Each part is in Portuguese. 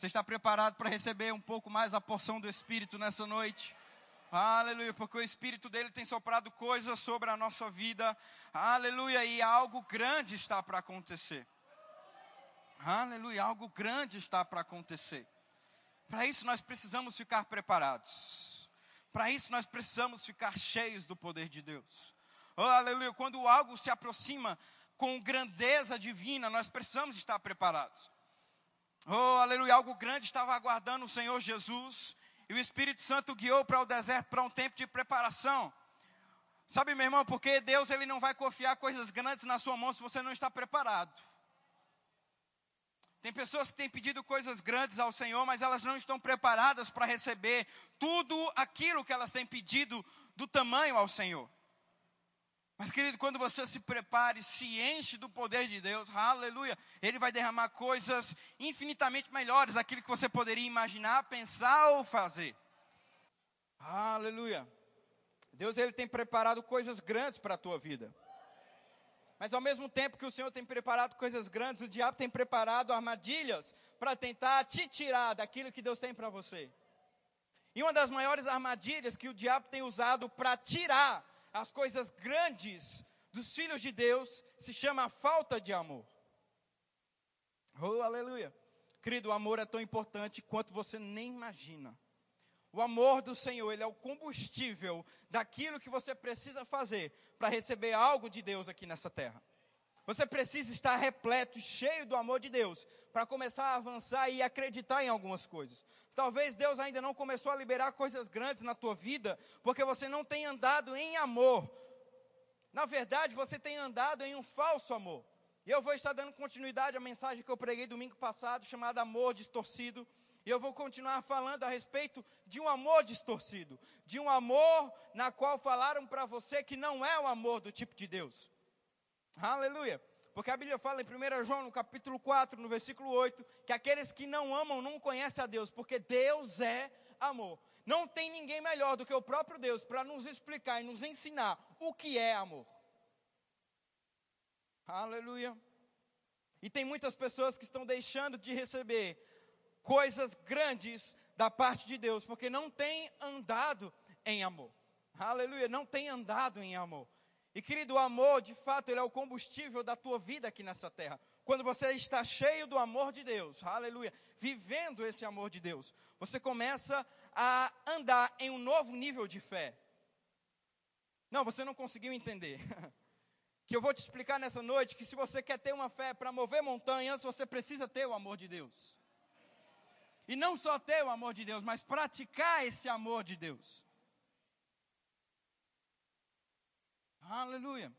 Você está preparado para receber um pouco mais da porção do Espírito nessa noite? Aleluia, porque o Espírito dele tem soprado coisas sobre a nossa vida. Aleluia, e algo grande está para acontecer. Aleluia, algo grande está para acontecer. Para isso nós precisamos ficar preparados. Para isso nós precisamos ficar cheios do poder de Deus. Oh, aleluia, quando algo se aproxima com grandeza divina, nós precisamos estar preparados. Oh, aleluia, algo grande estava aguardando o Senhor Jesus, e o Espírito Santo guiou para o deserto para um tempo de preparação. Sabe, meu irmão, porque Deus ele não vai confiar coisas grandes na sua mão se você não está preparado. Tem pessoas que têm pedido coisas grandes ao Senhor, mas elas não estão preparadas para receber tudo aquilo que elas têm pedido do tamanho ao Senhor. Mas, querido, quando você se prepare, se enche do poder de Deus, aleluia, Ele vai derramar coisas infinitamente melhores daquilo que você poderia imaginar, pensar ou fazer. Aleluia. Deus, Ele tem preparado coisas grandes para a tua vida. Mas ao mesmo tempo que o Senhor tem preparado coisas grandes, o diabo tem preparado armadilhas para tentar te tirar daquilo que Deus tem para você. E uma das maiores armadilhas que o diabo tem usado para tirar as coisas grandes dos filhos de Deus se chama falta de amor. Oh, aleluia. Querido, o amor é tão importante quanto você nem imagina. O amor do Senhor, ele é o combustível daquilo que você precisa fazer para receber algo de Deus aqui nessa terra. Você precisa estar repleto e cheio do amor de Deus para começar a avançar e acreditar em algumas coisas. Talvez Deus ainda não começou a liberar coisas grandes na tua vida, porque você não tem andado em amor. Na verdade, você tem andado em um falso amor. E eu vou estar dando continuidade à mensagem que eu preguei domingo passado, chamada Amor Distorcido. E eu vou continuar falando a respeito de um amor distorcido, de um amor na qual falaram para você que não é o amor do tipo de Deus. Aleluia. Porque a Bíblia fala em 1 João, no capítulo 4, no versículo 8, que aqueles que não amam não conhecem a Deus, porque Deus é amor. Não tem ninguém melhor do que o próprio Deus para nos explicar e nos ensinar o que é amor. Aleluia. E tem muitas pessoas que estão deixando de receber coisas grandes da parte de Deus, porque não tem andado em amor. Aleluia, não tem andado em amor. E querido, o amor, de fato, ele é o combustível da tua vida aqui nessa terra. Quando você está cheio do amor de Deus, aleluia, vivendo esse amor de Deus, você começa a andar em um novo nível de fé. Não, você não conseguiu entender. que eu vou te explicar nessa noite que se você quer ter uma fé para mover montanhas, você precisa ter o amor de Deus. E não só ter o amor de Deus, mas praticar esse amor de Deus. Aleluia.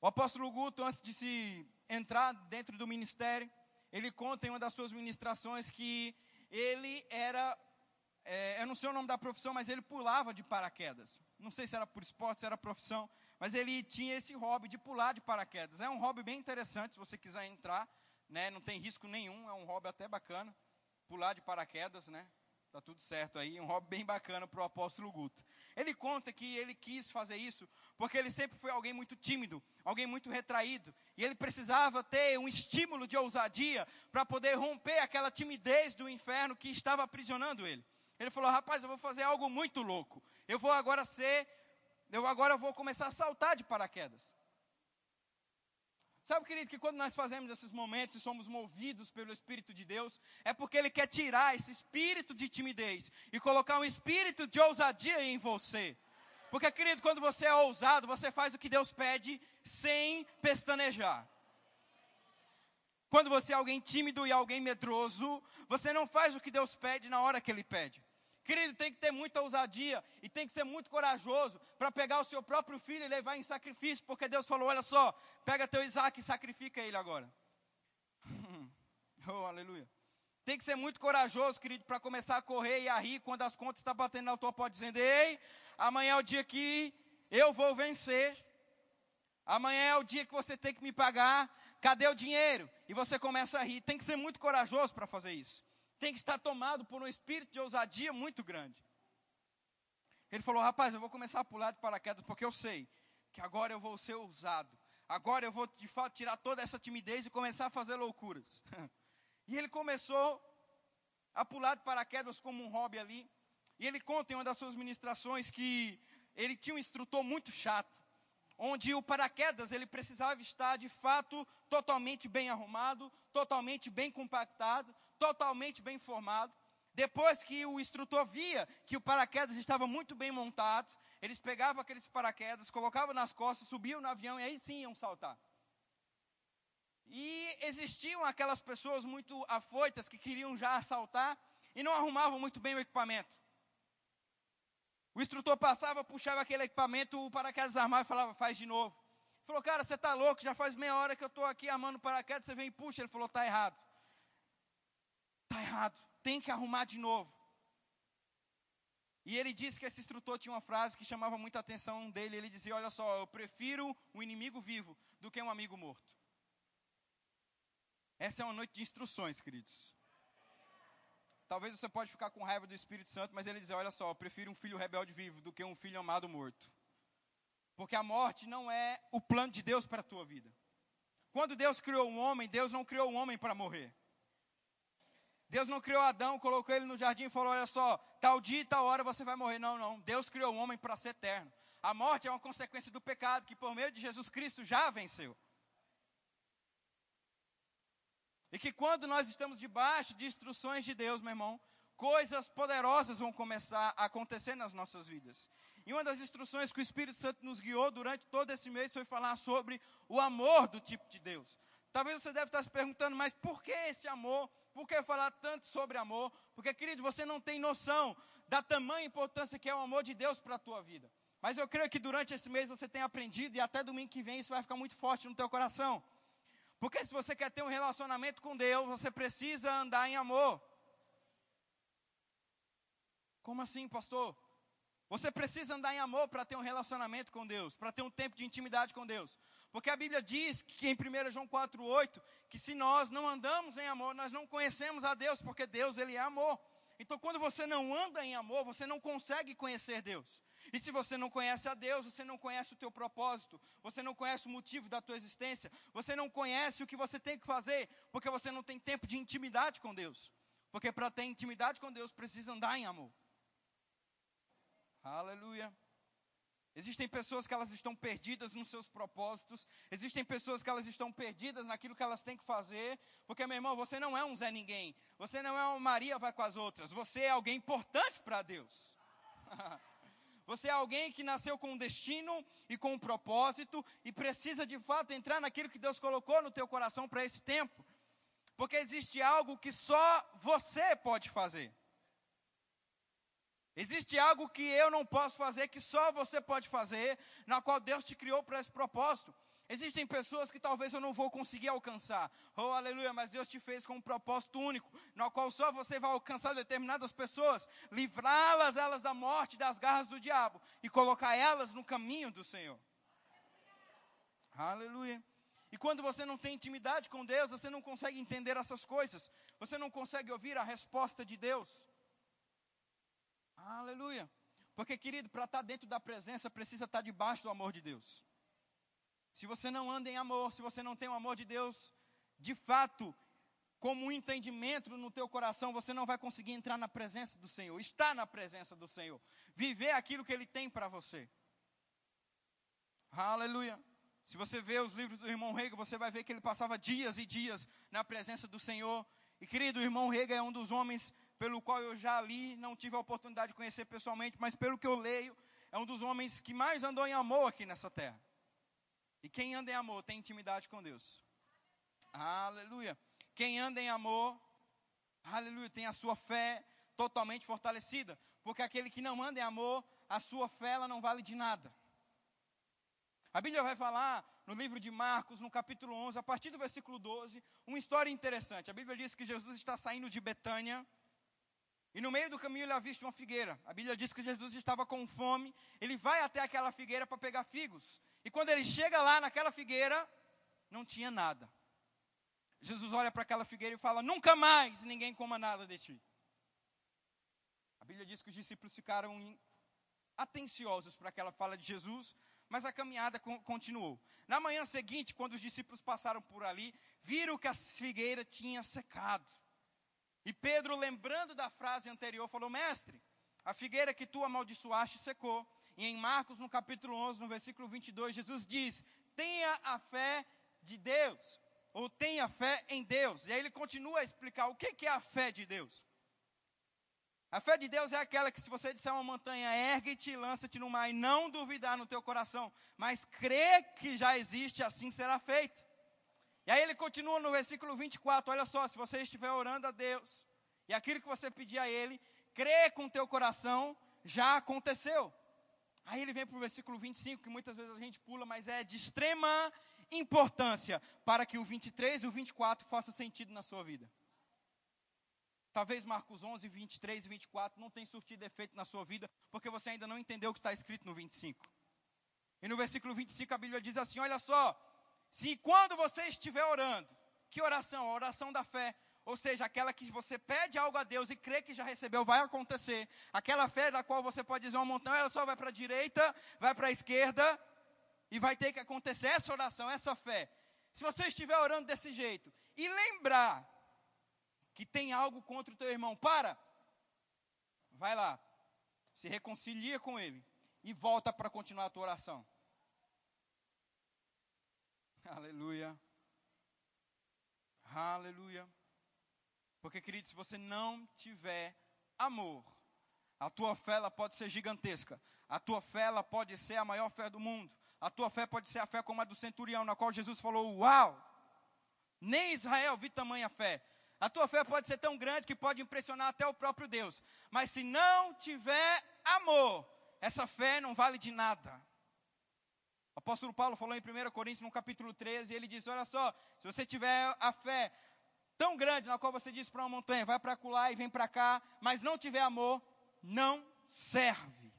O apóstolo Guto, antes de se entrar dentro do ministério, ele conta em uma das suas ministrações que ele era, é, eu não sei o nome da profissão, mas ele pulava de paraquedas. Não sei se era por esporte, se era profissão, mas ele tinha esse hobby de pular de paraquedas. É um hobby bem interessante, se você quiser entrar, né, não tem risco nenhum, é um hobby até bacana pular de paraquedas, né? Tá tudo certo aí, um hobby bem bacana para o apóstolo Guto. Ele conta que ele quis fazer isso porque ele sempre foi alguém muito tímido, alguém muito retraído, e ele precisava ter um estímulo de ousadia para poder romper aquela timidez do inferno que estava aprisionando ele. Ele falou: "Rapaz, eu vou fazer algo muito louco. Eu vou agora ser eu agora vou começar a saltar de paraquedas. Sabe, querido, que quando nós fazemos esses momentos e somos movidos pelo Espírito de Deus, é porque Ele quer tirar esse espírito de timidez e colocar um espírito de ousadia em você. Porque, querido, quando você é ousado, você faz o que Deus pede sem pestanejar. Quando você é alguém tímido e alguém medroso, você não faz o que Deus pede na hora que Ele pede. Querido, tem que ter muita ousadia e tem que ser muito corajoso para pegar o seu próprio filho e levar em sacrifício, porque Deus falou: olha só, pega teu Isaac e sacrifica ele agora. oh, aleluia. Tem que ser muito corajoso, querido, para começar a correr e a rir quando as contas estão tá batendo na tua porta, dizendo: ei, amanhã é o dia que eu vou vencer. Amanhã é o dia que você tem que me pagar. Cadê o dinheiro? E você começa a rir. Tem que ser muito corajoso para fazer isso tem que estar tomado por um espírito de ousadia muito grande. Ele falou: Rapaz, eu vou começar a pular de paraquedas porque eu sei que agora eu vou ser ousado. Agora eu vou de fato tirar toda essa timidez e começar a fazer loucuras. e ele começou a pular de paraquedas como um hobby ali. E ele conta em uma das suas ministrações que ele tinha um instrutor muito chato, onde o paraquedas ele precisava estar de fato totalmente bem arrumado, totalmente bem compactado, totalmente bem formado. Depois que o instrutor via que o paraquedas estava muito bem montado, eles pegavam aqueles paraquedas, colocavam nas costas, subiam no avião e aí sim iam saltar. E existiam aquelas pessoas muito afoitas que queriam já saltar e não arrumavam muito bem o equipamento. O instrutor passava, puxava aquele equipamento, o paraquedas armava e falava, faz de novo. Ele falou, cara, você está louco, já faz meia hora que eu estou aqui armando o paraquedas, você vem e puxa. Ele falou, está errado. Errado, tem que arrumar de novo. E ele disse que esse instrutor tinha uma frase que chamava muita atenção dele. Ele dizia: Olha só, eu prefiro um inimigo vivo do que um amigo morto. Essa é uma noite de instruções, queridos. Talvez você pode ficar com raiva do Espírito Santo, mas ele diz: olha só, eu prefiro um filho rebelde vivo do que um filho amado morto. Porque a morte não é o plano de Deus para a tua vida. Quando Deus criou um homem, Deus não criou um homem para morrer. Deus não criou Adão, colocou ele no jardim e falou: olha só, tal dia e tal hora você vai morrer. Não, não. Deus criou o homem para ser eterno. A morte é uma consequência do pecado que por meio de Jesus Cristo já venceu. E que quando nós estamos debaixo de instruções de Deus, meu irmão, coisas poderosas vão começar a acontecer nas nossas vidas. E uma das instruções que o Espírito Santo nos guiou durante todo esse mês foi falar sobre o amor do tipo de Deus. Talvez você deve estar se perguntando, mas por que esse amor? Por que falar tanto sobre amor? Porque, querido, você não tem noção da tamanha importância que é o amor de Deus para a tua vida. Mas eu creio que durante esse mês você tem aprendido e até domingo que vem isso vai ficar muito forte no teu coração. Porque se você quer ter um relacionamento com Deus, você precisa andar em amor. Como assim, pastor? Você precisa andar em amor para ter um relacionamento com Deus, para ter um tempo de intimidade com Deus. Porque a Bíblia diz que em 1 João 4,8, que se nós não andamos em amor, nós não conhecemos a Deus, porque Deus ele é amor. Então, quando você não anda em amor, você não consegue conhecer Deus. E se você não conhece a Deus, você não conhece o teu propósito, você não conhece o motivo da tua existência, você não conhece o que você tem que fazer, porque você não tem tempo de intimidade com Deus. Porque para ter intimidade com Deus precisa andar em amor. Aleluia. Existem pessoas que elas estão perdidas nos seus propósitos, existem pessoas que elas estão perdidas naquilo que elas têm que fazer, porque meu irmão, você não é um Zé Ninguém, você não é uma Maria vai com as outras, você é alguém importante para Deus. Você é alguém que nasceu com um destino e com um propósito e precisa de fato entrar naquilo que Deus colocou no teu coração para esse tempo. Porque existe algo que só você pode fazer. Existe algo que eu não posso fazer, que só você pode fazer, na qual Deus te criou para esse propósito. Existem pessoas que talvez eu não vou conseguir alcançar. Oh, aleluia, mas Deus te fez com um propósito único, no qual só você vai alcançar determinadas pessoas, livrá-las elas da morte, das garras do diabo e colocar elas no caminho do Senhor. Aleluia. E quando você não tem intimidade com Deus, você não consegue entender essas coisas. Você não consegue ouvir a resposta de Deus. Aleluia. Porque, querido, para estar dentro da presença, precisa estar debaixo do amor de Deus. Se você não anda em amor, se você não tem o amor de Deus, de fato, como um entendimento no teu coração, você não vai conseguir entrar na presença do Senhor, estar na presença do Senhor, viver aquilo que Ele tem para você. Aleluia. Se você vê os livros do irmão Rega, você vai ver que ele passava dias e dias na presença do Senhor. E querido, o irmão Rega é um dos homens pelo qual eu já li, não tive a oportunidade de conhecer pessoalmente, mas pelo que eu leio, é um dos homens que mais andou em amor aqui nessa terra. E quem anda em amor tem intimidade com Deus. Aleluia. Quem anda em amor, aleluia, tem a sua fé totalmente fortalecida. Porque aquele que não anda em amor, a sua fé ela não vale de nada. A Bíblia vai falar no livro de Marcos, no capítulo 11, a partir do versículo 12, uma história interessante. A Bíblia diz que Jesus está saindo de Betânia. E no meio do caminho ele avista uma figueira. A Bíblia diz que Jesus estava com fome. Ele vai até aquela figueira para pegar figos. E quando ele chega lá naquela figueira, não tinha nada. Jesus olha para aquela figueira e fala: Nunca mais ninguém coma nada de ti. A Bíblia diz que os discípulos ficaram atenciosos para aquela fala de Jesus, mas a caminhada continuou. Na manhã seguinte, quando os discípulos passaram por ali, viram que a figueira tinha secado. E Pedro, lembrando da frase anterior, falou: Mestre, a figueira que tu amaldiçoaste secou. E em Marcos, no capítulo 11, no versículo 22, Jesus diz: Tenha a fé de Deus, ou tenha fé em Deus. E aí ele continua a explicar o que é a fé de Deus. A fé de Deus é aquela que se você disser uma montanha, ergue-te e lança-te no mar, e não duvidar no teu coração, mas crê que já existe, assim será feito. E aí ele continua no versículo 24, olha só, se você estiver orando a Deus, e aquilo que você pedir a Ele, crê com o teu coração, já aconteceu. Aí ele vem para o versículo 25, que muitas vezes a gente pula, mas é de extrema importância para que o 23 e o 24 façam sentido na sua vida. Talvez Marcos 11, 23 e 24 não tenham surtido efeito na sua vida, porque você ainda não entendeu o que está escrito no 25. E no versículo 25 a Bíblia diz assim: Olha só, se quando você estiver orando, que oração? A oração da fé. Ou seja, aquela que você pede algo a Deus e crê que já recebeu, vai acontecer. Aquela fé da qual você pode dizer uma montanha, ela só vai para a direita, vai para a esquerda, e vai ter que acontecer essa oração, essa fé. Se você estiver orando desse jeito, e lembrar que tem algo contra o teu irmão, para, vai lá, se reconcilia com ele e volta para continuar a tua oração. Aleluia. Aleluia. Porque, querido, se você não tiver amor, a tua fé ela pode ser gigantesca. A tua fé ela pode ser a maior fé do mundo. A tua fé pode ser a fé como a do centurião, na qual Jesus falou: Uau! Nem Israel viu tamanha fé. A tua fé pode ser tão grande que pode impressionar até o próprio Deus. Mas se não tiver amor, essa fé não vale de nada. O apóstolo Paulo falou em 1 Coríntios, no capítulo 13, ele diz: Olha só, se você tiver a fé tão grande, na qual você diz para uma montanha, vai para lá e vem para cá, mas não tiver amor, não serve.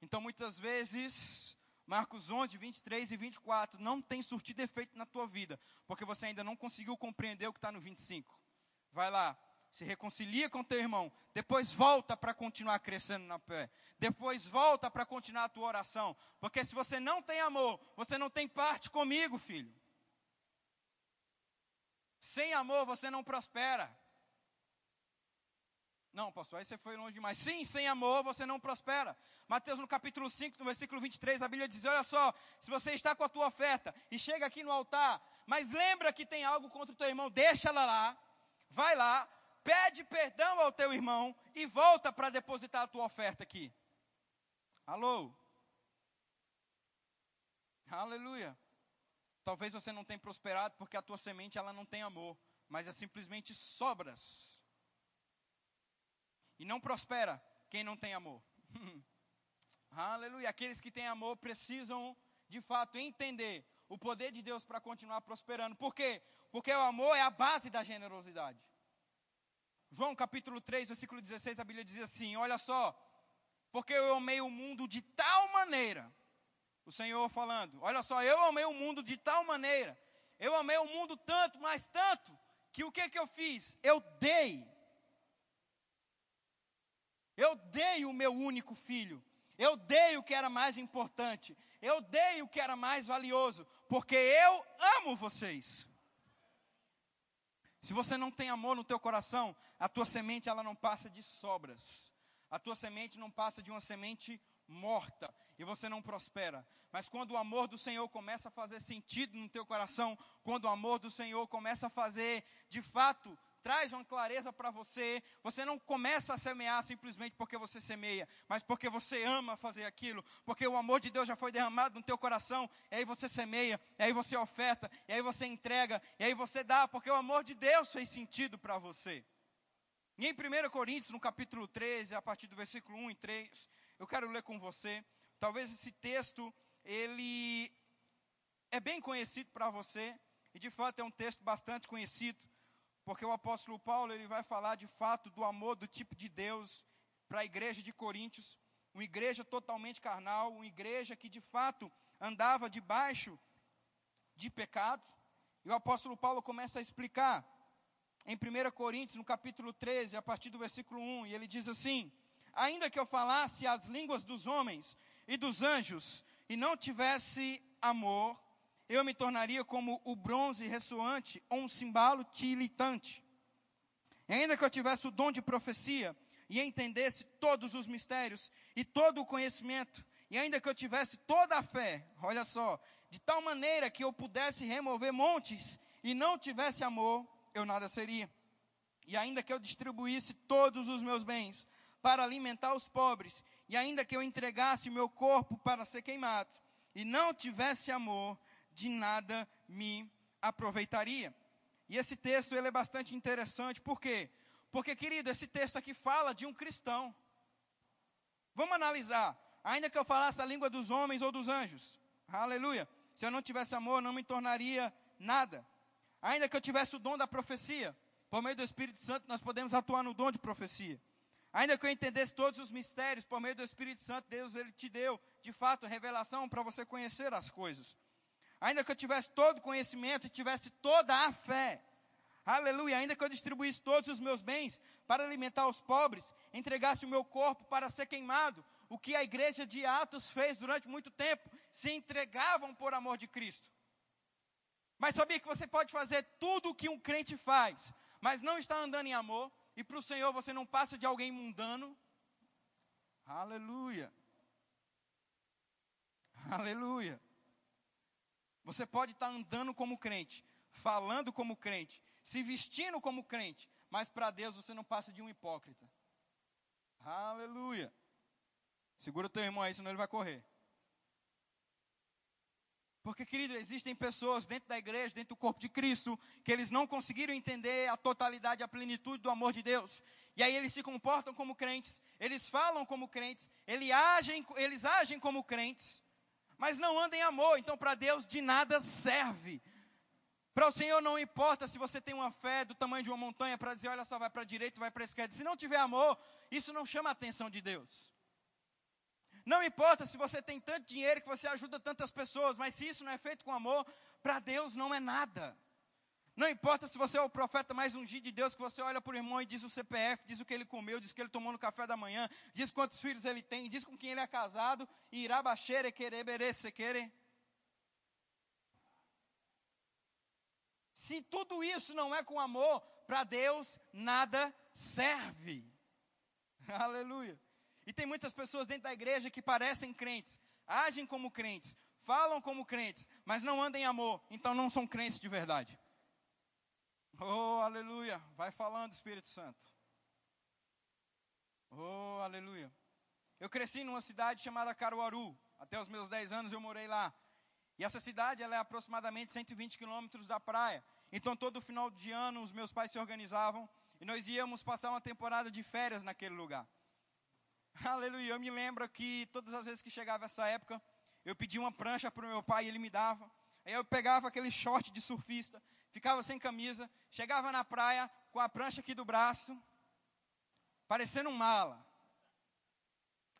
Então, muitas vezes, Marcos 11, 23 e 24 não tem surtido efeito na tua vida, porque você ainda não conseguiu compreender o que está no 25. Vai lá, se reconcilia com teu irmão, depois volta para continuar crescendo na fé, depois volta para continuar a tua oração, porque se você não tem amor, você não tem parte comigo, filho. Sem amor você não prospera. Não, pastor, aí você foi longe demais. Sim, sem amor você não prospera. Mateus no capítulo 5, no versículo 23, a Bíblia diz: Olha só, se você está com a tua oferta e chega aqui no altar, mas lembra que tem algo contra o teu irmão, deixa ela lá, vai lá, pede perdão ao teu irmão e volta para depositar a tua oferta aqui. Alô? Aleluia. Talvez você não tenha prosperado porque a tua semente ela não tem amor, mas é simplesmente sobras e não prospera quem não tem amor. Aleluia. Aqueles que têm amor precisam, de fato, entender o poder de Deus para continuar prosperando. Por quê? Porque o amor é a base da generosidade. João capítulo 3, versículo 16, a Bíblia diz assim: Olha só, porque eu amei o mundo de tal maneira, o Senhor falando, olha só, eu amei o mundo de tal maneira, eu amei o mundo tanto, mas tanto, que o que que eu fiz? Eu dei eu dei o meu único filho. Eu dei o que era mais importante. Eu dei o que era mais valioso. Porque eu amo vocês. Se você não tem amor no teu coração, a tua semente ela não passa de sobras. A tua semente não passa de uma semente morta e você não prospera. Mas quando o amor do Senhor começa a fazer sentido no teu coração, quando o amor do Senhor começa a fazer de fato traz uma clareza para você. Você não começa a semear simplesmente porque você semeia, mas porque você ama fazer aquilo, porque o amor de Deus já foi derramado no teu coração, e aí você semeia, e aí você oferta, e aí você entrega, e aí você dá, porque o amor de Deus fez sentido para você. E em 1 Coríntios, no capítulo 13, a partir do versículo 1 e 3, eu quero ler com você. Talvez esse texto, ele é bem conhecido para você, e de fato é um texto bastante conhecido porque o apóstolo Paulo ele vai falar de fato do amor do tipo de Deus para a igreja de Coríntios, uma igreja totalmente carnal, uma igreja que de fato andava debaixo de pecado. E o apóstolo Paulo começa a explicar em 1 Coríntios, no capítulo 13, a partir do versículo 1, e ele diz assim: Ainda que eu falasse as línguas dos homens e dos anjos e não tivesse amor, eu me tornaria como o bronze ressoante ou um cimbalo tilitante. e ainda que eu tivesse o dom de profecia, e entendesse todos os mistérios e todo o conhecimento, e ainda que eu tivesse toda a fé, olha só, de tal maneira que eu pudesse remover montes e não tivesse amor, eu nada seria. E ainda que eu distribuísse todos os meus bens para alimentar os pobres, e ainda que eu entregasse o meu corpo para ser queimado, e não tivesse amor, de nada me aproveitaria. E esse texto ele é bastante interessante, por quê? Porque, querido, esse texto aqui fala de um cristão. Vamos analisar. Ainda que eu falasse a língua dos homens ou dos anjos, aleluia. Se eu não tivesse amor, não me tornaria nada. Ainda que eu tivesse o dom da profecia, por meio do Espírito Santo, nós podemos atuar no dom de profecia. Ainda que eu entendesse todos os mistérios, por meio do Espírito Santo, Deus ele te deu, de fato, revelação para você conhecer as coisas. Ainda que eu tivesse todo conhecimento e tivesse toda a fé, aleluia, ainda que eu distribuísse todos os meus bens para alimentar os pobres, entregasse o meu corpo para ser queimado, o que a igreja de Atos fez durante muito tempo, se entregavam por amor de Cristo. Mas sabia que você pode fazer tudo o que um crente faz, mas não está andando em amor, e para o Senhor você não passa de alguém mundano. Aleluia. Aleluia. Você pode estar andando como crente, falando como crente, se vestindo como crente, mas para Deus você não passa de um hipócrita. Aleluia. Segura o teu irmão aí, senão ele vai correr. Porque, querido, existem pessoas dentro da igreja, dentro do corpo de Cristo, que eles não conseguiram entender a totalidade, a plenitude do amor de Deus. E aí eles se comportam como crentes, eles falam como crentes, eles agem, eles agem como crentes, mas não andam em amor. Então, para Deus, de nada serve. Para o Senhor não importa se você tem uma fé do tamanho de uma montanha para dizer, olha só, vai para a direita, vai para a esquerda. Se não tiver amor, isso não chama a atenção de Deus. Não importa se você tem tanto dinheiro que você ajuda tantas pessoas, mas se isso não é feito com amor, para Deus não é nada. Não importa se você é o profeta mais ungido de Deus, que você olha para o irmão e diz o CPF, diz o que ele comeu, diz o que ele tomou no café da manhã, diz quantos filhos ele tem, diz com quem ele é casado, e irá baixere, querer, querer. Se tudo isso não é com amor, para Deus nada serve. Aleluia. E tem muitas pessoas dentro da igreja que parecem crentes, agem como crentes, falam como crentes, mas não andam em amor, então não são crentes de verdade. Oh, aleluia. Vai falando, Espírito Santo. Oh, aleluia. Eu cresci numa cidade chamada Caruaru. Até os meus 10 anos eu morei lá. E essa cidade ela é aproximadamente 120 quilômetros da praia. Então, todo final de ano, os meus pais se organizavam e nós íamos passar uma temporada de férias naquele lugar. Aleluia. Eu me lembro que todas as vezes que chegava essa época, eu pedia uma prancha para o meu pai e ele me dava. Aí eu pegava aquele short de surfista, ficava sem camisa, chegava na praia com a prancha aqui do braço, parecendo um mala.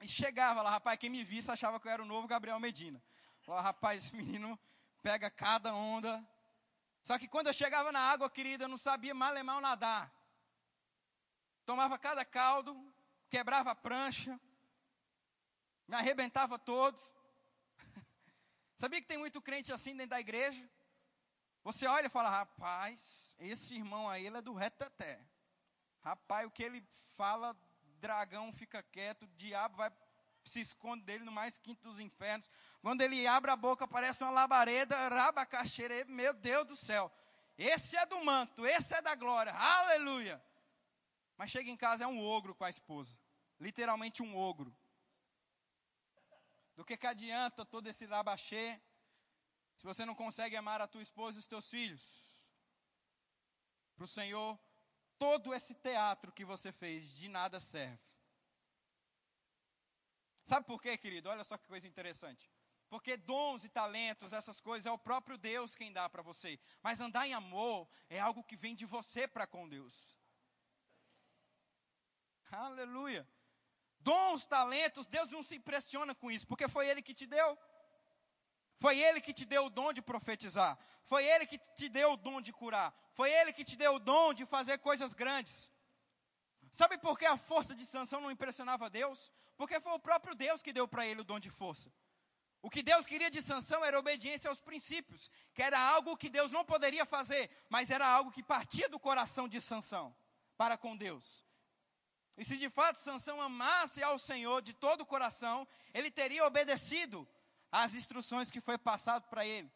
E chegava lá, rapaz, quem me visse achava que eu era o novo Gabriel Medina. Falava, rapaz, esse menino pega cada onda. Só que quando eu chegava na água, querida, eu não sabia mal e mal nadar. Tomava cada caldo, quebrava a prancha, me arrebentava todo. Sabia que tem muito crente assim dentro da igreja? Você olha e fala, rapaz, esse irmão aí, ele é do reteté. Rapaz, o que ele fala, dragão fica quieto, o diabo vai se esconde dele no mais quinto dos infernos. Quando ele abre a boca, parece uma labareda, rabacaxeira, meu Deus do céu. Esse é do manto, esse é da glória, aleluia. Mas chega em casa é um ogro com a esposa. Literalmente um ogro. Do que que adianta todo esse labachê se você não consegue amar a tua esposa e os teus filhos? Para o Senhor, todo esse teatro que você fez de nada serve. Sabe por quê, querido? Olha só que coisa interessante. Porque dons e talentos, essas coisas, é o próprio Deus quem dá para você. Mas andar em amor é algo que vem de você para com Deus. Aleluia. Dons, talentos, Deus não se impressiona com isso, porque foi Ele que te deu. Foi Ele que te deu o dom de profetizar. Foi Ele que te deu o dom de curar. Foi Ele que te deu o dom de fazer coisas grandes. Sabe por que a força de Sansão não impressionava Deus? Porque foi o próprio Deus que deu para ele o dom de força. O que Deus queria de Sansão era obediência aos princípios, que era algo que Deus não poderia fazer, mas era algo que partia do coração de Sansão. para com Deus. E se de fato Sansão amasse ao Senhor de todo o coração, ele teria obedecido às instruções que foi passado para ele.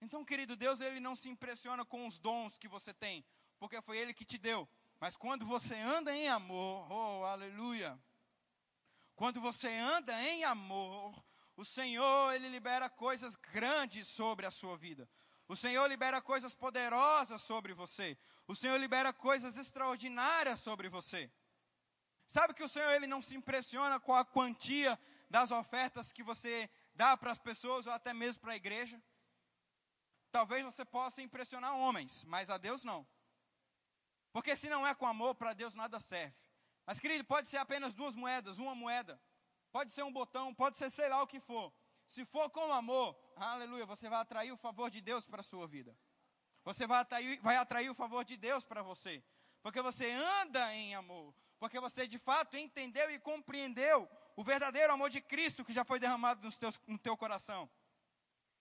Então, querido Deus, ele não se impressiona com os dons que você tem, porque foi ele que te deu. Mas quando você anda em amor, oh, aleluia. Quando você anda em amor, o Senhor, ele libera coisas grandes sobre a sua vida. O Senhor libera coisas poderosas sobre você. O Senhor libera coisas extraordinárias sobre você. Sabe que o Senhor ele não se impressiona com a quantia das ofertas que você dá para as pessoas ou até mesmo para a igreja? Talvez você possa impressionar homens, mas a Deus não. Porque se não é com amor, para Deus nada serve. Mas, querido, pode ser apenas duas moedas, uma moeda. Pode ser um botão, pode ser sei lá o que for. Se for com amor, aleluia, você vai atrair o favor de Deus para a sua vida. Você vai atrair, vai atrair o favor de Deus para você. Porque você anda em amor. Porque você de fato entendeu e compreendeu o verdadeiro amor de Cristo que já foi derramado nos teus, no teu coração.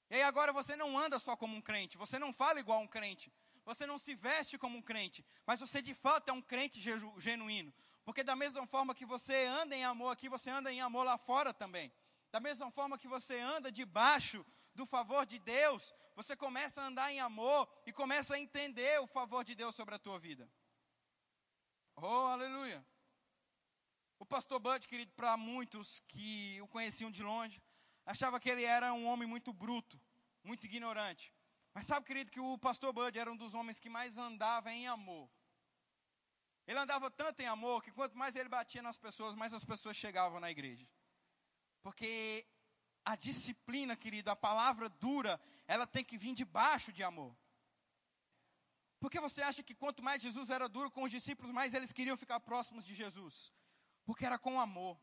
E aí agora você não anda só como um crente, você não fala igual um crente, você não se veste como um crente, mas você de fato é um crente genuíno. Porque da mesma forma que você anda em amor aqui, você anda em amor lá fora também. Da mesma forma que você anda debaixo do favor de Deus, você começa a andar em amor e começa a entender o favor de Deus sobre a tua vida. Oh, aleluia. O pastor Bud, querido, para muitos que o conheciam de longe, achava que ele era um homem muito bruto, muito ignorante. Mas sabe, querido, que o pastor Bud era um dos homens que mais andava em amor. Ele andava tanto em amor que quanto mais ele batia nas pessoas, mais as pessoas chegavam na igreja. Porque a disciplina, querido, a palavra dura, ela tem que vir debaixo de amor. Porque você acha que quanto mais Jesus era duro com os discípulos, mais eles queriam ficar próximos de Jesus? Porque era com amor.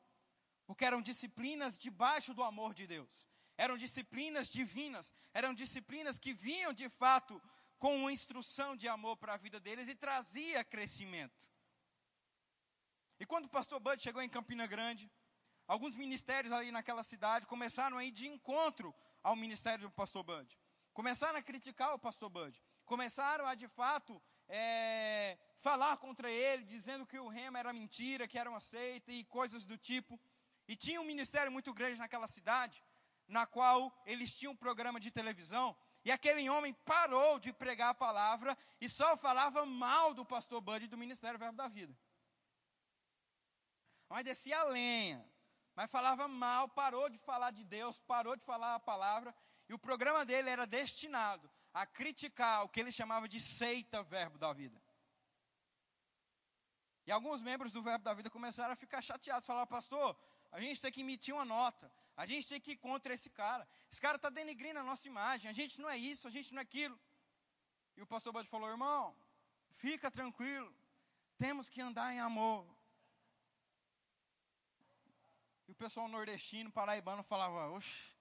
Porque eram disciplinas debaixo do amor de Deus. Eram disciplinas divinas. Eram disciplinas que vinham de fato com uma instrução de amor para a vida deles e trazia crescimento. E quando o pastor Bud chegou em Campina Grande, alguns ministérios ali naquela cidade começaram a ir de encontro ao ministério do pastor Bud. Começaram a criticar o pastor Bud. Começaram a, de fato, é, falar contra ele, dizendo que o rema era mentira, que era uma seita e coisas do tipo. E tinha um ministério muito grande naquela cidade, na qual eles tinham um programa de televisão, e aquele homem parou de pregar a palavra e só falava mal do pastor Bud e do ministério Verbo da Vida mas descia a lenha. Mas falava mal, parou de falar de Deus, parou de falar a palavra, e o programa dele era destinado a criticar o que ele chamava de seita verbo da vida. E alguns membros do verbo da vida começaram a ficar chateados, falaram, pastor, a gente tem que emitir uma nota, a gente tem que ir contra esse cara, esse cara está denigrindo a nossa imagem, a gente não é isso, a gente não é aquilo. E o pastor Bud falou, irmão, fica tranquilo, temos que andar em amor, e o pessoal nordestino, paraibano, falava: Oxe,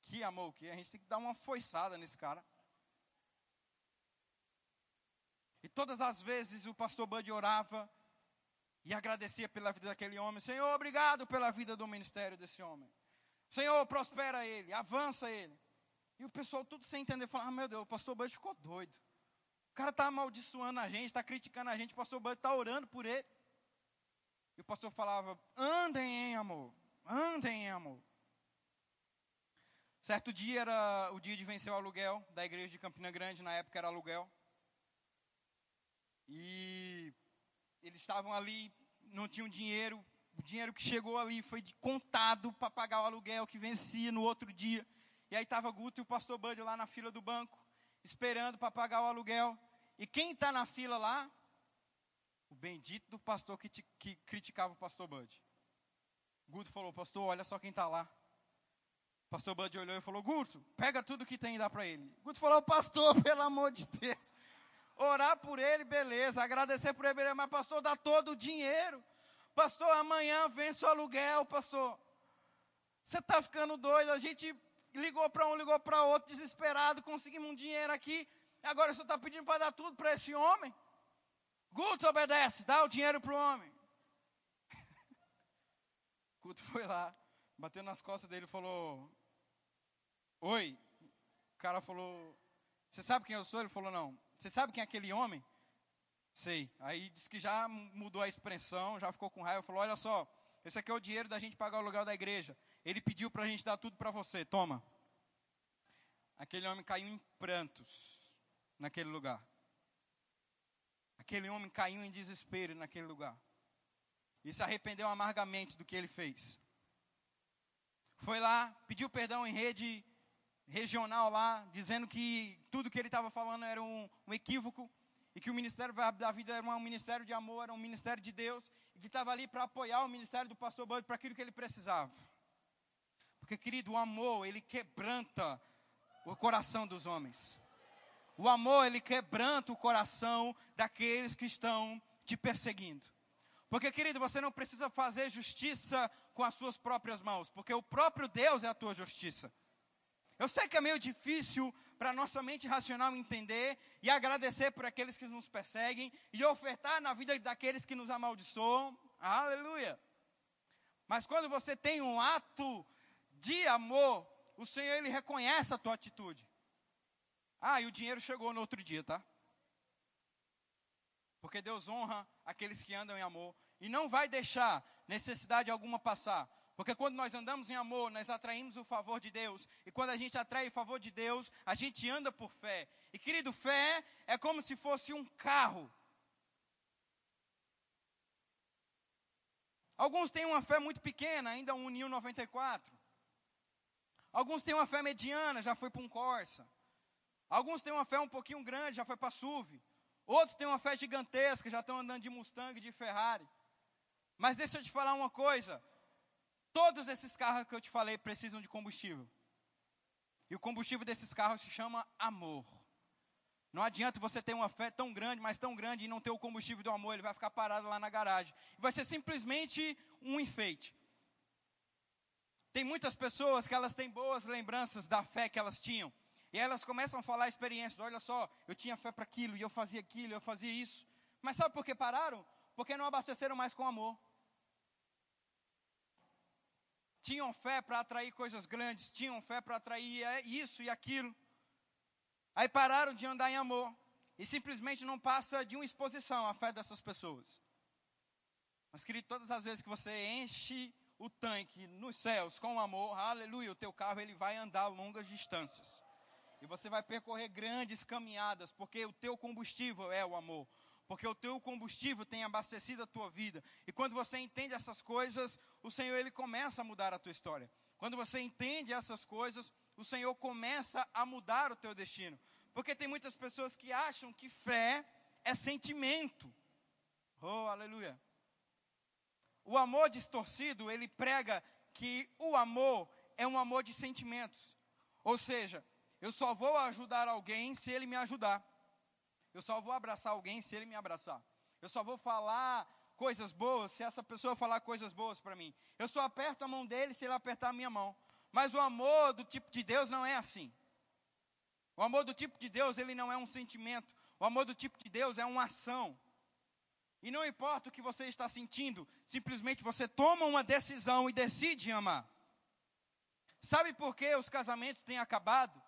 que amor, que a gente tem que dar uma foiçada nesse cara. E todas as vezes o pastor Bud orava e agradecia pela vida daquele homem. Senhor, obrigado pela vida do ministério desse homem. Senhor, prospera ele, avança ele. E o pessoal tudo sem entender, falava, ah, meu Deus, o pastor Bud ficou doido. O cara está amaldiçoando a gente, está criticando a gente, o pastor Bud está orando por ele. E o pastor falava: andem em amor, andem em amor. Certo dia era o dia de vencer o aluguel da igreja de Campina Grande, na época era aluguel. E eles estavam ali, não tinham dinheiro. O dinheiro que chegou ali foi contado para pagar o aluguel que vencia no outro dia. E aí estava Guto e o pastor Bud lá na fila do banco, esperando para pagar o aluguel. E quem está na fila lá? O bendito do pastor que, te, que criticava o pastor Bud. Guto falou, pastor, olha só quem está lá. Pastor Bud olhou e falou, Guto, pega tudo que tem e dá para ele. Guto falou, pastor, pelo amor de Deus. Orar por ele, beleza. Agradecer por ele, beleza. Mas pastor, dá todo o dinheiro. Pastor, amanhã vence o aluguel, pastor. Você está ficando doido. A gente ligou para um, ligou para outro, desesperado. Conseguimos um dinheiro aqui. Agora você está pedindo para dar tudo para esse homem? Guto obedece, dá o dinheiro para o homem. Guto foi lá, bateu nas costas dele e falou: Oi. O cara falou: Você sabe quem eu sou? Ele falou: Não. Você sabe quem é aquele homem? Sei. Aí disse que já mudou a expressão, já ficou com raiva, falou: "Olha só, esse aqui é o dinheiro da gente pagar o aluguel da igreja. Ele pediu para a gente dar tudo para você. Toma." Aquele homem caiu em prantos naquele lugar. Aquele homem caiu em desespero naquele lugar. E se arrependeu amargamente do que ele fez. Foi lá, pediu perdão em rede regional lá, dizendo que tudo que ele estava falando era um, um, equívoco e que o ministério da vida era um ministério de amor, era um ministério de Deus e que estava ali para apoiar o ministério do pastor Bud para aquilo que ele precisava. Porque, querido, o amor, ele quebranta o coração dos homens. O amor, ele quebranta o coração daqueles que estão te perseguindo. Porque, querido, você não precisa fazer justiça com as suas próprias mãos, porque o próprio Deus é a tua justiça. Eu sei que é meio difícil para nossa mente racional entender e agradecer por aqueles que nos perseguem e ofertar na vida daqueles que nos amaldiçoam. Aleluia. Mas quando você tem um ato de amor, o Senhor ele reconhece a tua atitude. Ah, e o dinheiro chegou no outro dia, tá? Porque Deus honra aqueles que andam em amor e não vai deixar necessidade alguma passar. Porque quando nós andamos em amor, nós atraímos o favor de Deus. E quando a gente atrai o favor de Deus, a gente anda por fé. E querido, fé é como se fosse um carro. Alguns têm uma fé muito pequena, ainda um Nil 94. Alguns têm uma fé mediana, já foi para um Corsa. Alguns têm uma fé um pouquinho grande, já foi para SUV. Outros têm uma fé gigantesca, já estão andando de Mustang, de Ferrari. Mas deixa eu te falar uma coisa. Todos esses carros que eu te falei precisam de combustível. E o combustível desses carros se chama amor. Não adianta você ter uma fé tão grande, mas tão grande, e não ter o combustível do amor, ele vai ficar parado lá na garagem. Vai ser simplesmente um enfeite. Tem muitas pessoas que elas têm boas lembranças da fé que elas tinham. E elas começam a falar experiências. Olha só, eu tinha fé para aquilo, e eu fazia aquilo, eu fazia isso. Mas sabe por que pararam? Porque não abasteceram mais com amor. Tinham fé para atrair coisas grandes, tinham fé para atrair é, isso e aquilo. Aí pararam de andar em amor. E simplesmente não passa de uma exposição a fé dessas pessoas. Mas, querido, todas as vezes que você enche o tanque nos céus com amor, aleluia, o teu carro ele vai andar longas distâncias. E você vai percorrer grandes caminhadas, porque o teu combustível é o amor. Porque o teu combustível tem abastecido a tua vida. E quando você entende essas coisas, o Senhor ele começa a mudar a tua história. Quando você entende essas coisas, o Senhor começa a mudar o teu destino. Porque tem muitas pessoas que acham que fé é sentimento. Oh, aleluia. O amor distorcido, ele prega que o amor é um amor de sentimentos. Ou seja, eu só vou ajudar alguém se ele me ajudar. Eu só vou abraçar alguém se ele me abraçar. Eu só vou falar coisas boas se essa pessoa falar coisas boas para mim. Eu só aperto a mão dele se ele apertar a minha mão. Mas o amor do tipo de Deus não é assim. O amor do tipo de Deus, ele não é um sentimento. O amor do tipo de Deus é uma ação. E não importa o que você está sentindo, simplesmente você toma uma decisão e decide amar. Sabe por que os casamentos têm acabado?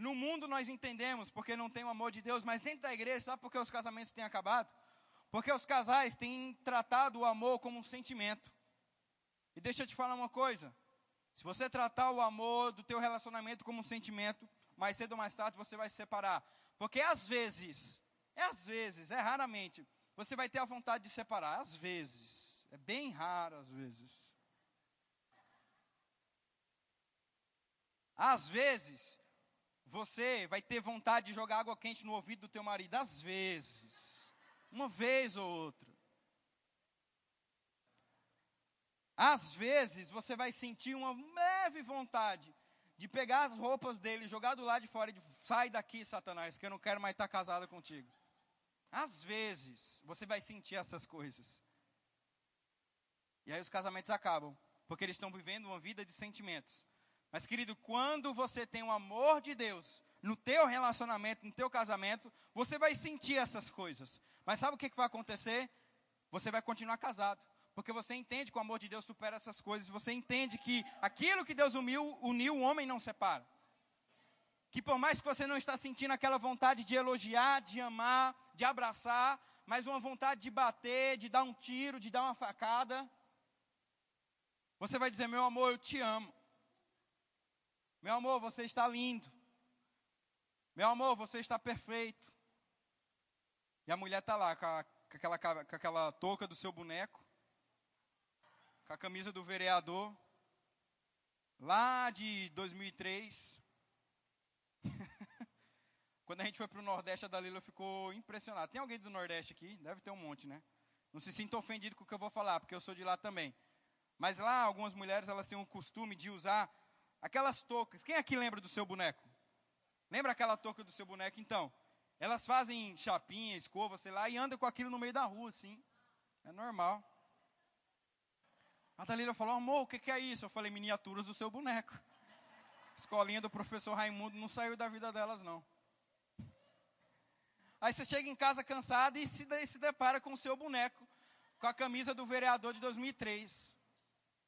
No mundo nós entendemos porque não tem o amor de Deus, mas dentro da igreja, sabe por que os casamentos têm acabado? Porque os casais têm tratado o amor como um sentimento. E deixa eu te falar uma coisa. Se você tratar o amor do teu relacionamento como um sentimento, mais cedo ou mais tarde você vai se separar. Porque às vezes é às vezes, é raramente. Você vai ter a vontade de separar, às vezes. É bem raro às vezes. Às vezes, você vai ter vontade de jogar água quente no ouvido do teu marido, às vezes. Uma vez ou outra. Às vezes, você vai sentir uma leve vontade de pegar as roupas dele, jogar do lado de fora e de, sai daqui, Satanás, que eu não quero mais estar casada contigo. Às vezes, você vai sentir essas coisas. E aí os casamentos acabam, porque eles estão vivendo uma vida de sentimentos. Mas, querido, quando você tem o amor de Deus no teu relacionamento, no teu casamento, você vai sentir essas coisas. Mas sabe o que, que vai acontecer? Você vai continuar casado. Porque você entende que o amor de Deus supera essas coisas. Você entende que aquilo que Deus uniu, uniu o homem não separa. que por mais que você não está sentindo aquela vontade de elogiar, de amar, de abraçar, mas uma vontade de bater, de dar um tiro, de dar uma facada, você vai dizer: Meu amor, eu te amo. Meu amor, você está lindo. Meu amor, você está perfeito. E a mulher está lá com, a, com, aquela, com aquela touca do seu boneco, com a camisa do vereador, lá de 2003. Quando a gente foi para o Nordeste, a Dalila ficou impressionada. Tem alguém do Nordeste aqui? Deve ter um monte, né? Não se sinta ofendido com o que eu vou falar, porque eu sou de lá também. Mas lá, algumas mulheres, elas têm o costume de usar aquelas toucas. Quem aqui lembra do seu boneco? Lembra aquela touca do seu boneco? Então, elas fazem chapinha, escova, sei lá, e andam com aquilo no meio da rua, assim. É normal. A Dalila falou, amor, o que, é isso? Eu falei, miniaturas do seu boneco. Escolinha do professor Raimundo não saiu da vida delas, não. Aí você chega em casa cansado e se, se depara com o seu boneco, com a camisa do vereador de 2003.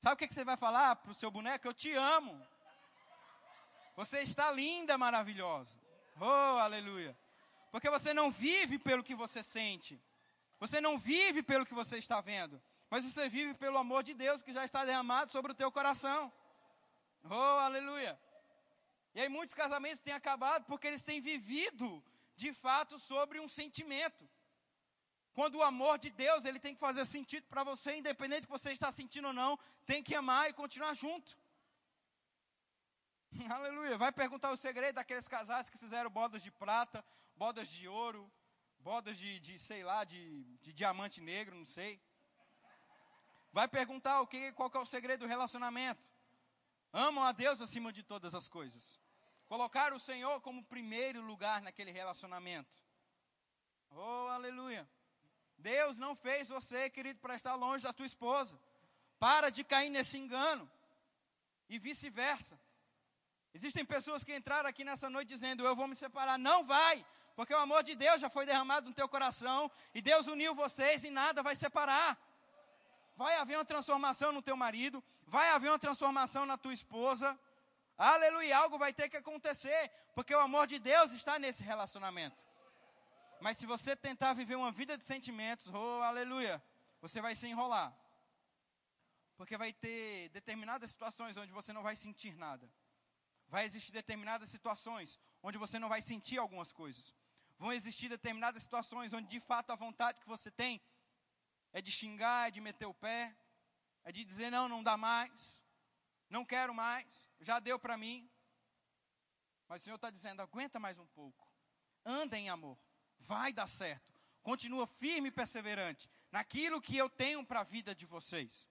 Sabe o que, que você vai falar para o seu boneco? Eu te amo. Você está linda, maravilhosa. Oh, aleluia. Porque você não vive pelo que você sente. Você não vive pelo que você está vendo. Mas você vive pelo amor de Deus que já está derramado sobre o teu coração. Oh, aleluia. E aí muitos casamentos têm acabado porque eles têm vivido, de fato, sobre um sentimento. Quando o amor de Deus, ele tem que fazer sentido para você, independente que você está sentindo ou não, tem que amar e continuar junto. Aleluia. Vai perguntar o segredo daqueles casais que fizeram bodas de prata, bodas de ouro, bodas de, de sei lá, de, de diamante negro, não sei. Vai perguntar o que, qual que é o segredo do relacionamento. Amam a Deus acima de todas as coisas. Colocar o Senhor como primeiro lugar naquele relacionamento. Oh, aleluia. Deus não fez você, querido, para estar longe da tua esposa. Para de cair nesse engano. E vice-versa. Existem pessoas que entraram aqui nessa noite dizendo: Eu vou me separar. Não vai, porque o amor de Deus já foi derramado no teu coração. E Deus uniu vocês e nada vai separar. Vai haver uma transformação no teu marido. Vai haver uma transformação na tua esposa. Aleluia, algo vai ter que acontecer. Porque o amor de Deus está nesse relacionamento. Mas se você tentar viver uma vida de sentimentos, oh, aleluia, você vai se enrolar. Porque vai ter determinadas situações onde você não vai sentir nada. Vai existir determinadas situações onde você não vai sentir algumas coisas. Vão existir determinadas situações onde de fato a vontade que você tem é de xingar, é de meter o pé, é de dizer não, não dá mais, não quero mais, já deu para mim. Mas o Senhor está dizendo: aguenta mais um pouco, anda em amor vai dar certo. Continua firme e perseverante naquilo que eu tenho para a vida de vocês.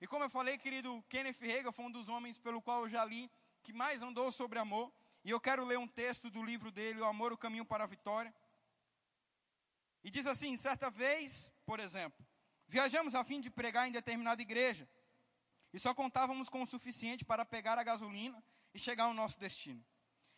E como eu falei, querido, Kenneth Hagel foi um dos homens pelo qual eu já li que mais andou sobre amor. E eu quero ler um texto do livro dele, O Amor, o Caminho para a Vitória. E diz assim: certa vez, por exemplo, viajamos a fim de pregar em determinada igreja. E só contávamos com o suficiente para pegar a gasolina e chegar ao nosso destino.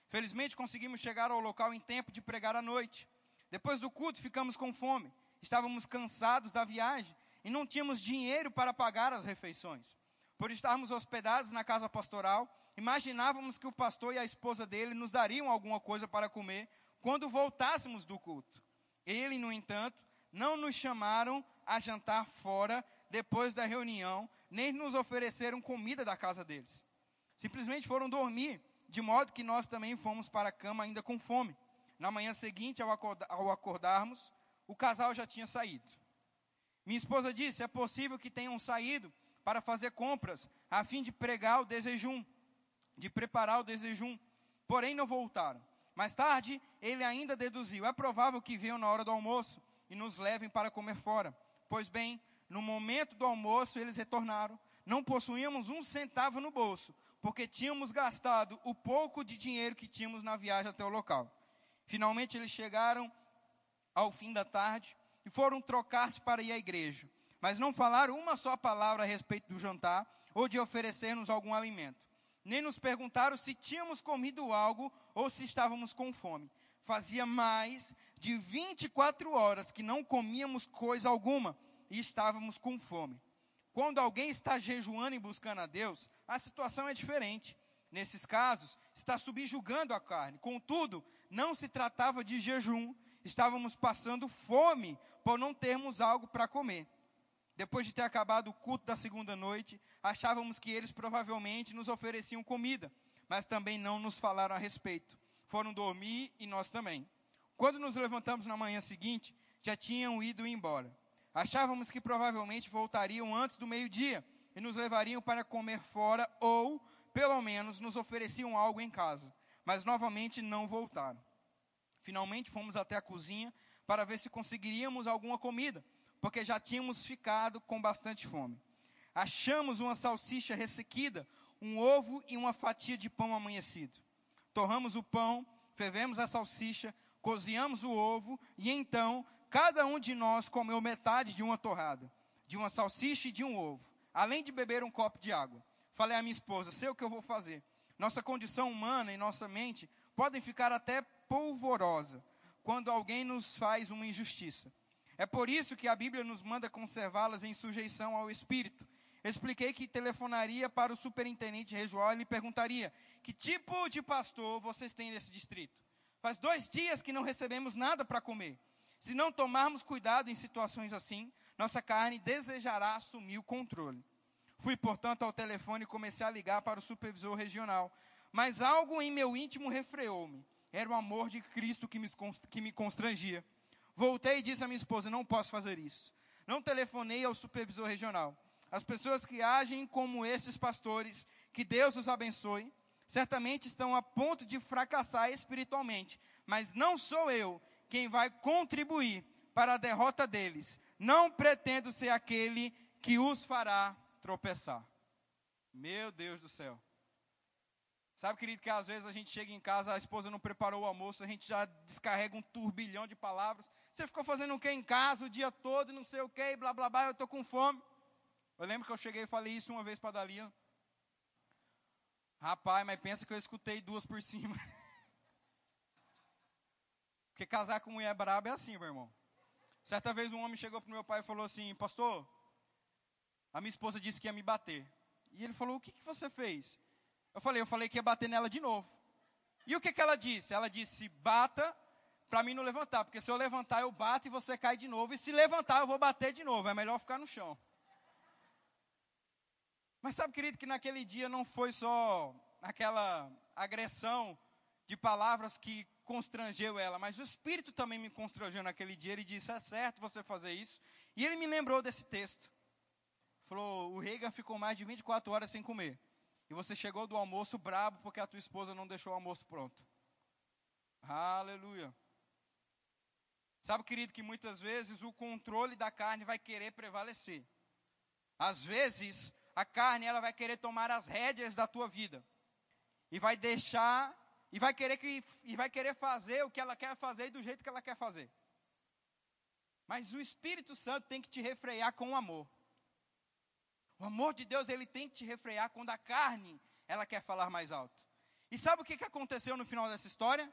Felizmente conseguimos chegar ao local em tempo de pregar à noite. Depois do culto, ficamos com fome. Estávamos cansados da viagem e não tínhamos dinheiro para pagar as refeições. Por estarmos hospedados na casa pastoral, imaginávamos que o pastor e a esposa dele nos dariam alguma coisa para comer quando voltássemos do culto. Ele, no entanto, não nos chamaram a jantar fora depois da reunião, nem nos ofereceram comida da casa deles. Simplesmente foram dormir de modo que nós também fomos para a cama ainda com fome. Na manhã seguinte, ao, acordar, ao acordarmos, o casal já tinha saído. Minha esposa disse: é possível que tenham saído para fazer compras, a fim de pregar o desejum, de preparar o desejum. Porém, não voltaram. Mais tarde, ele ainda deduziu: é provável que venham na hora do almoço e nos levem para comer fora. Pois bem, no momento do almoço, eles retornaram. Não possuíamos um centavo no bolso, porque tínhamos gastado o pouco de dinheiro que tínhamos na viagem até o local. Finalmente eles chegaram ao fim da tarde e foram trocar-se para ir à igreja, mas não falaram uma só palavra a respeito do jantar ou de oferecer-nos algum alimento. Nem nos perguntaram se tínhamos comido algo ou se estávamos com fome. Fazia mais de 24 horas que não comíamos coisa alguma e estávamos com fome. Quando alguém está jejuando e buscando a Deus, a situação é diferente. nesses casos, está subjugando a carne. Contudo, não se tratava de jejum, estávamos passando fome por não termos algo para comer. Depois de ter acabado o culto da segunda noite, achávamos que eles provavelmente nos ofereciam comida, mas também não nos falaram a respeito. Foram dormir e nós também. Quando nos levantamos na manhã seguinte, já tinham ido embora. Achávamos que provavelmente voltariam antes do meio-dia e nos levariam para comer fora ou, pelo menos, nos ofereciam algo em casa. Mas novamente não voltaram. Finalmente fomos até a cozinha para ver se conseguiríamos alguma comida, porque já tínhamos ficado com bastante fome. Achamos uma salsicha ressequida, um ovo e uma fatia de pão amanhecido. Torramos o pão, fervemos a salsicha, cozinhamos o ovo e então cada um de nós comeu metade de uma torrada, de uma salsicha e de um ovo, além de beber um copo de água. Falei à minha esposa: sei o que eu vou fazer. Nossa condição humana e nossa mente podem ficar até polvorosa quando alguém nos faz uma injustiça. É por isso que a Bíblia nos manda conservá-las em sujeição ao Espírito. Expliquei que telefonaria para o superintendente regional e lhe perguntaria: que tipo de pastor vocês têm nesse distrito? Faz dois dias que não recebemos nada para comer. Se não tomarmos cuidado em situações assim, nossa carne desejará assumir o controle. Fui, portanto, ao telefone e comecei a ligar para o supervisor regional. Mas algo em meu íntimo refreou-me. Era o amor de Cristo que me, constrangia. Voltei e disse à minha esposa: Não posso fazer isso. Não telefonei ao supervisor regional. As pessoas que agem como esses pastores, que Deus os abençoe, certamente estão a ponto de fracassar espiritualmente, mas não sou eu quem vai contribuir para a derrota deles. Não pretendo ser aquele que os fará tropeçar. Meu Deus do céu. Sabe, querido, que às vezes a gente chega em casa, a esposa não preparou o almoço, a gente já descarrega um turbilhão de palavras. Você ficou fazendo o que em casa o dia todo, não sei o que, blá blá blá, eu estou com fome. Eu lembro que eu cheguei e falei isso uma vez para a Dalila. Rapaz, mas pensa que eu escutei duas por cima. Porque casar com mulher braba é assim, meu irmão. Certa vez um homem chegou para meu pai e falou assim: Pastor, a minha esposa disse que ia me bater. E ele falou: O que, que você fez? Eu falei: Eu falei que ia bater nela de novo. E o que, que ela disse? Ela disse: Bata para mim não levantar. Porque se eu levantar, eu bato e você cai de novo. E se levantar, eu vou bater de novo. É melhor ficar no chão. Mas sabe, querido, que naquele dia não foi só aquela agressão de palavras que constrangeu ela, mas o Espírito também me constrangeu naquele dia. Ele disse: É certo você fazer isso. E ele me lembrou desse texto. Falou: O Reagan ficou mais de 24 horas sem comer. E você chegou do almoço brabo porque a tua esposa não deixou o almoço pronto. Aleluia. Sabe, querido, que muitas vezes o controle da carne vai querer prevalecer. Às vezes, a carne ela vai querer tomar as rédeas da tua vida e vai deixar e vai querer que e vai querer fazer o que ela quer fazer e do jeito que ela quer fazer. Mas o Espírito Santo tem que te refrear com o amor. O amor de Deus ele tem que te refrear quando a carne ela quer falar mais alto. E sabe o que, que aconteceu no final dessa história?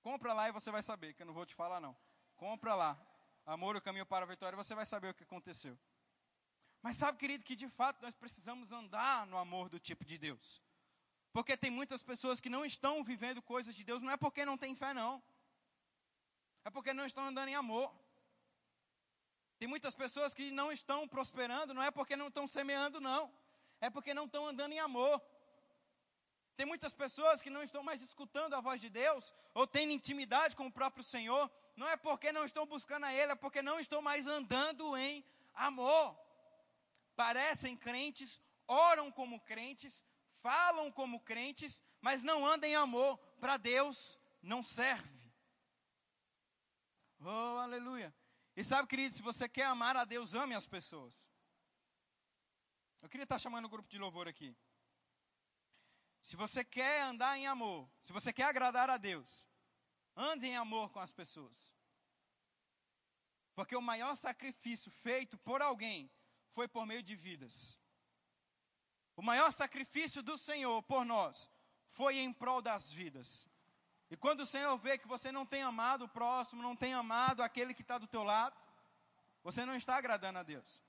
Compra lá e você vai saber, que eu não vou te falar não. Compra lá. Amor, o caminho para a vitória, você vai saber o que aconteceu. Mas sabe, querido, que de fato nós precisamos andar no amor do tipo de Deus. Porque tem muitas pessoas que não estão vivendo coisas de Deus, não é porque não têm fé, não. É porque não estão andando em amor. Tem muitas pessoas que não estão prosperando, não é porque não estão semeando, não. É porque não estão andando em amor. Tem muitas pessoas que não estão mais escutando a voz de Deus, ou tendo intimidade com o próprio Senhor, não é porque não estão buscando a Ele, é porque não estão mais andando em amor parecem crentes, oram como crentes, falam como crentes, mas não andam em amor, para Deus não serve. Oh, aleluia. E sabe, querido, se você quer amar a Deus, ame as pessoas. Eu queria estar chamando o grupo de louvor aqui. Se você quer andar em amor, se você quer agradar a Deus, ande em amor com as pessoas. Porque o maior sacrifício feito por alguém foi por meio de vidas. O maior sacrifício do Senhor por nós foi em prol das vidas. E quando o Senhor vê que você não tem amado o próximo, não tem amado aquele que está do teu lado, você não está agradando a Deus.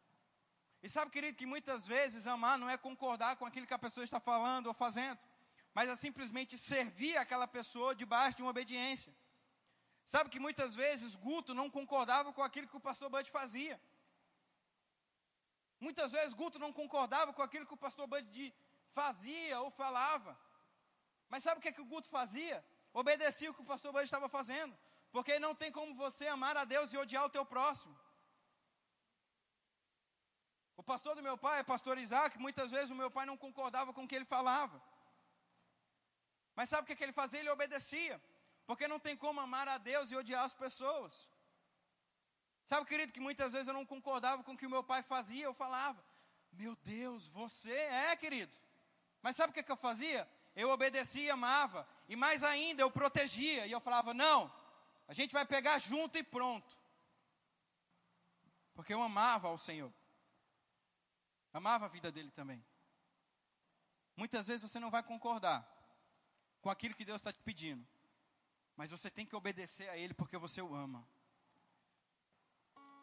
E sabe, querido, que muitas vezes amar não é concordar com aquilo que a pessoa está falando ou fazendo, mas é simplesmente servir aquela pessoa debaixo de uma obediência. Sabe que muitas vezes Guto não concordava com aquilo que o pastor Bud fazia. Muitas vezes Guto não concordava com aquilo que o pastor Bud fazia ou falava. Mas sabe o que, é que o Guto fazia? Obedecia o que o pastor Bud estava fazendo. Porque não tem como você amar a Deus e odiar o teu próximo. O pastor do meu pai, é pastor Isaac, muitas vezes o meu pai não concordava com o que ele falava. Mas sabe o que, que ele fazia? Ele obedecia. Porque não tem como amar a Deus e odiar as pessoas. Sabe, querido, que muitas vezes eu não concordava com o que o meu pai fazia, eu falava, meu Deus, você é, querido. Mas sabe o que, que eu fazia? Eu obedecia e amava. E mais ainda, eu protegia. E eu falava, não, a gente vai pegar junto e pronto. Porque eu amava ao Senhor. Amava a vida dele também. Muitas vezes você não vai concordar com aquilo que Deus está te pedindo. Mas você tem que obedecer a Ele porque você o ama.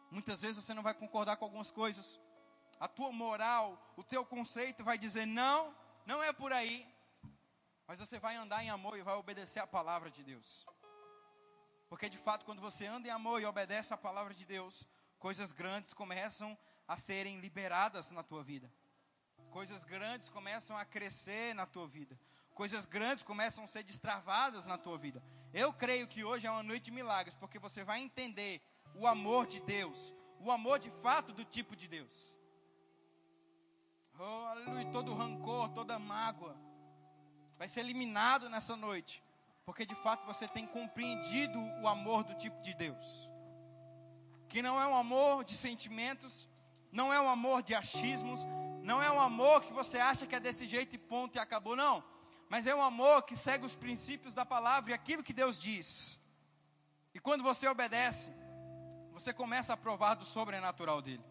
Muitas vezes você não vai concordar com algumas coisas. A tua moral, o teu conceito vai dizer não, não é por aí. Mas você vai andar em amor e vai obedecer a palavra de Deus. Porque de fato, quando você anda em amor e obedece a palavra de Deus, coisas grandes começam a serem liberadas na tua vida. Coisas grandes começam a crescer na tua vida. Coisas grandes começam a ser destravadas na tua vida. Eu creio que hoje é uma noite de milagres, porque você vai entender o amor de Deus, o amor de fato do tipo de Deus. Oh, aleluia, todo rancor, toda mágoa vai ser eliminado nessa noite, porque de fato você tem compreendido o amor do tipo de Deus. Que não é um amor de sentimentos, não é um amor de achismos, não é um amor que você acha que é desse jeito e ponto e acabou, não. Mas é um amor que segue os princípios da palavra e aquilo que Deus diz. E quando você obedece, você começa a provar do sobrenatural dele.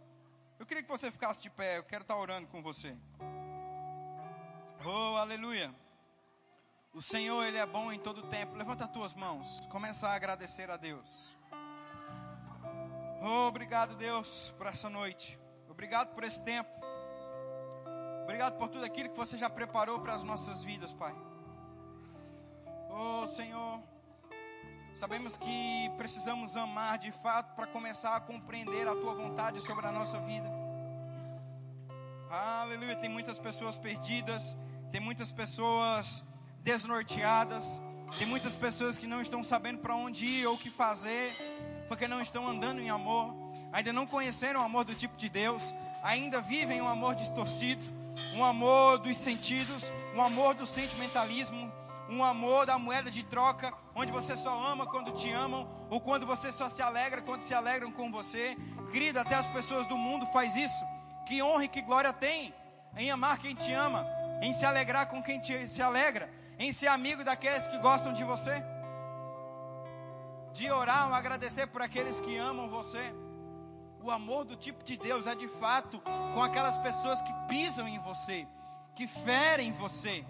Eu queria que você ficasse de pé, eu quero estar orando com você. Oh, aleluia. O Senhor, Ele é bom em todo tempo. Levanta as tuas mãos, começa a agradecer a Deus. Oh, obrigado, Deus, por essa noite. Obrigado por esse tempo. Obrigado por tudo aquilo que você já preparou para as nossas vidas, Pai. Oh, Senhor, sabemos que precisamos amar de fato para começar a compreender a tua vontade sobre a nossa vida. Aleluia. Tem muitas pessoas perdidas, tem muitas pessoas desnorteadas, tem muitas pessoas que não estão sabendo para onde ir ou o que fazer, porque não estão andando em amor, ainda não conheceram o amor do tipo de Deus, ainda vivem um amor distorcido um amor dos sentidos, um amor do sentimentalismo, um amor da moeda de troca, onde você só ama quando te amam, ou quando você só se alegra quando se alegram com você. Querido, até as pessoas do mundo faz isso. Que honra e que glória tem em amar quem te ama, em se alegrar com quem te, se alegra, em ser amigo daqueles que gostam de você, de orar ou agradecer por aqueles que amam você. O amor do tipo de Deus é de fato com aquelas pessoas que pisam em você, que ferem você.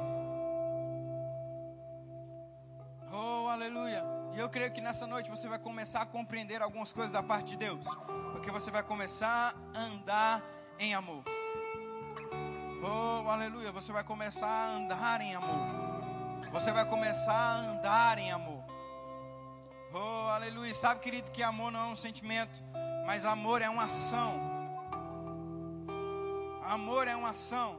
Oh, aleluia. E eu creio que nessa noite você vai começar a compreender algumas coisas da parte de Deus, porque você vai começar a andar em amor. Oh, aleluia. Você vai começar a andar em amor. Você vai começar a andar em amor. Oh, aleluia. Sabe, querido, que amor não é um sentimento mas amor é uma ação. Amor é uma ação.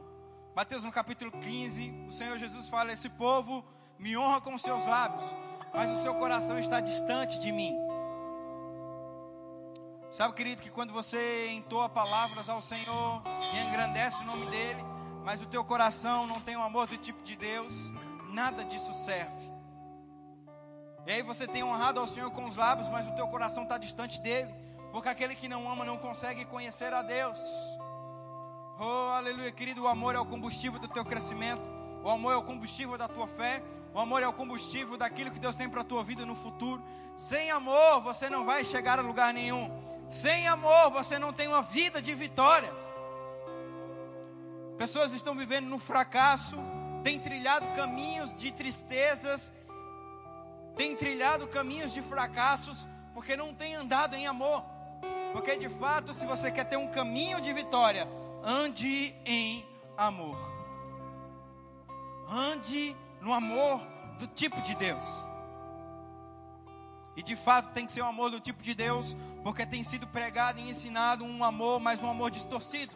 Mateus no capítulo 15, o Senhor Jesus fala: Esse povo me honra com seus lábios, mas o seu coração está distante de mim. Sabe, querido, que quando você entoa palavras ao Senhor e engrandece o nome dEle, mas o teu coração não tem o amor do tipo de Deus, nada disso serve. E aí você tem honrado ao Senhor com os lábios, mas o teu coração está distante dEle. Porque aquele que não ama não consegue conhecer a Deus. Oh, aleluia, querido. O amor é o combustível do teu crescimento. O amor é o combustível da tua fé. O amor é o combustível daquilo que Deus tem para a tua vida no futuro. Sem amor, você não vai chegar a lugar nenhum. Sem amor, você não tem uma vida de vitória. Pessoas estão vivendo no fracasso, têm trilhado caminhos de tristezas, têm trilhado caminhos de fracassos, porque não têm andado em amor. Porque de fato, se você quer ter um caminho de vitória, ande em amor. Ande no amor do tipo de Deus. E de fato tem que ser um amor do tipo de Deus, porque tem sido pregado e ensinado um amor, mas um amor distorcido.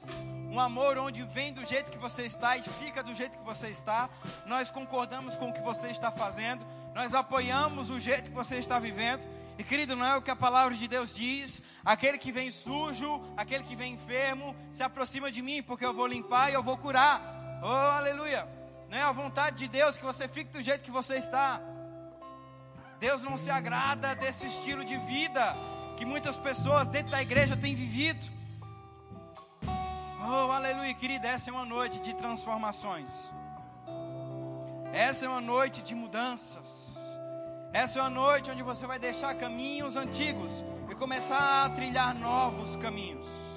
Um amor onde vem do jeito que você está e fica do jeito que você está. Nós concordamos com o que você está fazendo, nós apoiamos o jeito que você está vivendo. E querido, não é o que a palavra de Deus diz. Aquele que vem sujo, aquele que vem enfermo, se aproxima de mim, porque eu vou limpar e eu vou curar. Oh, aleluia! Não é a vontade de Deus que você fique do jeito que você está. Deus não se agrada desse estilo de vida que muitas pessoas dentro da igreja têm vivido. Oh, aleluia, querida, essa é uma noite de transformações. Essa é uma noite de mudanças. Essa é uma noite onde você vai deixar caminhos antigos e começar a trilhar novos caminhos.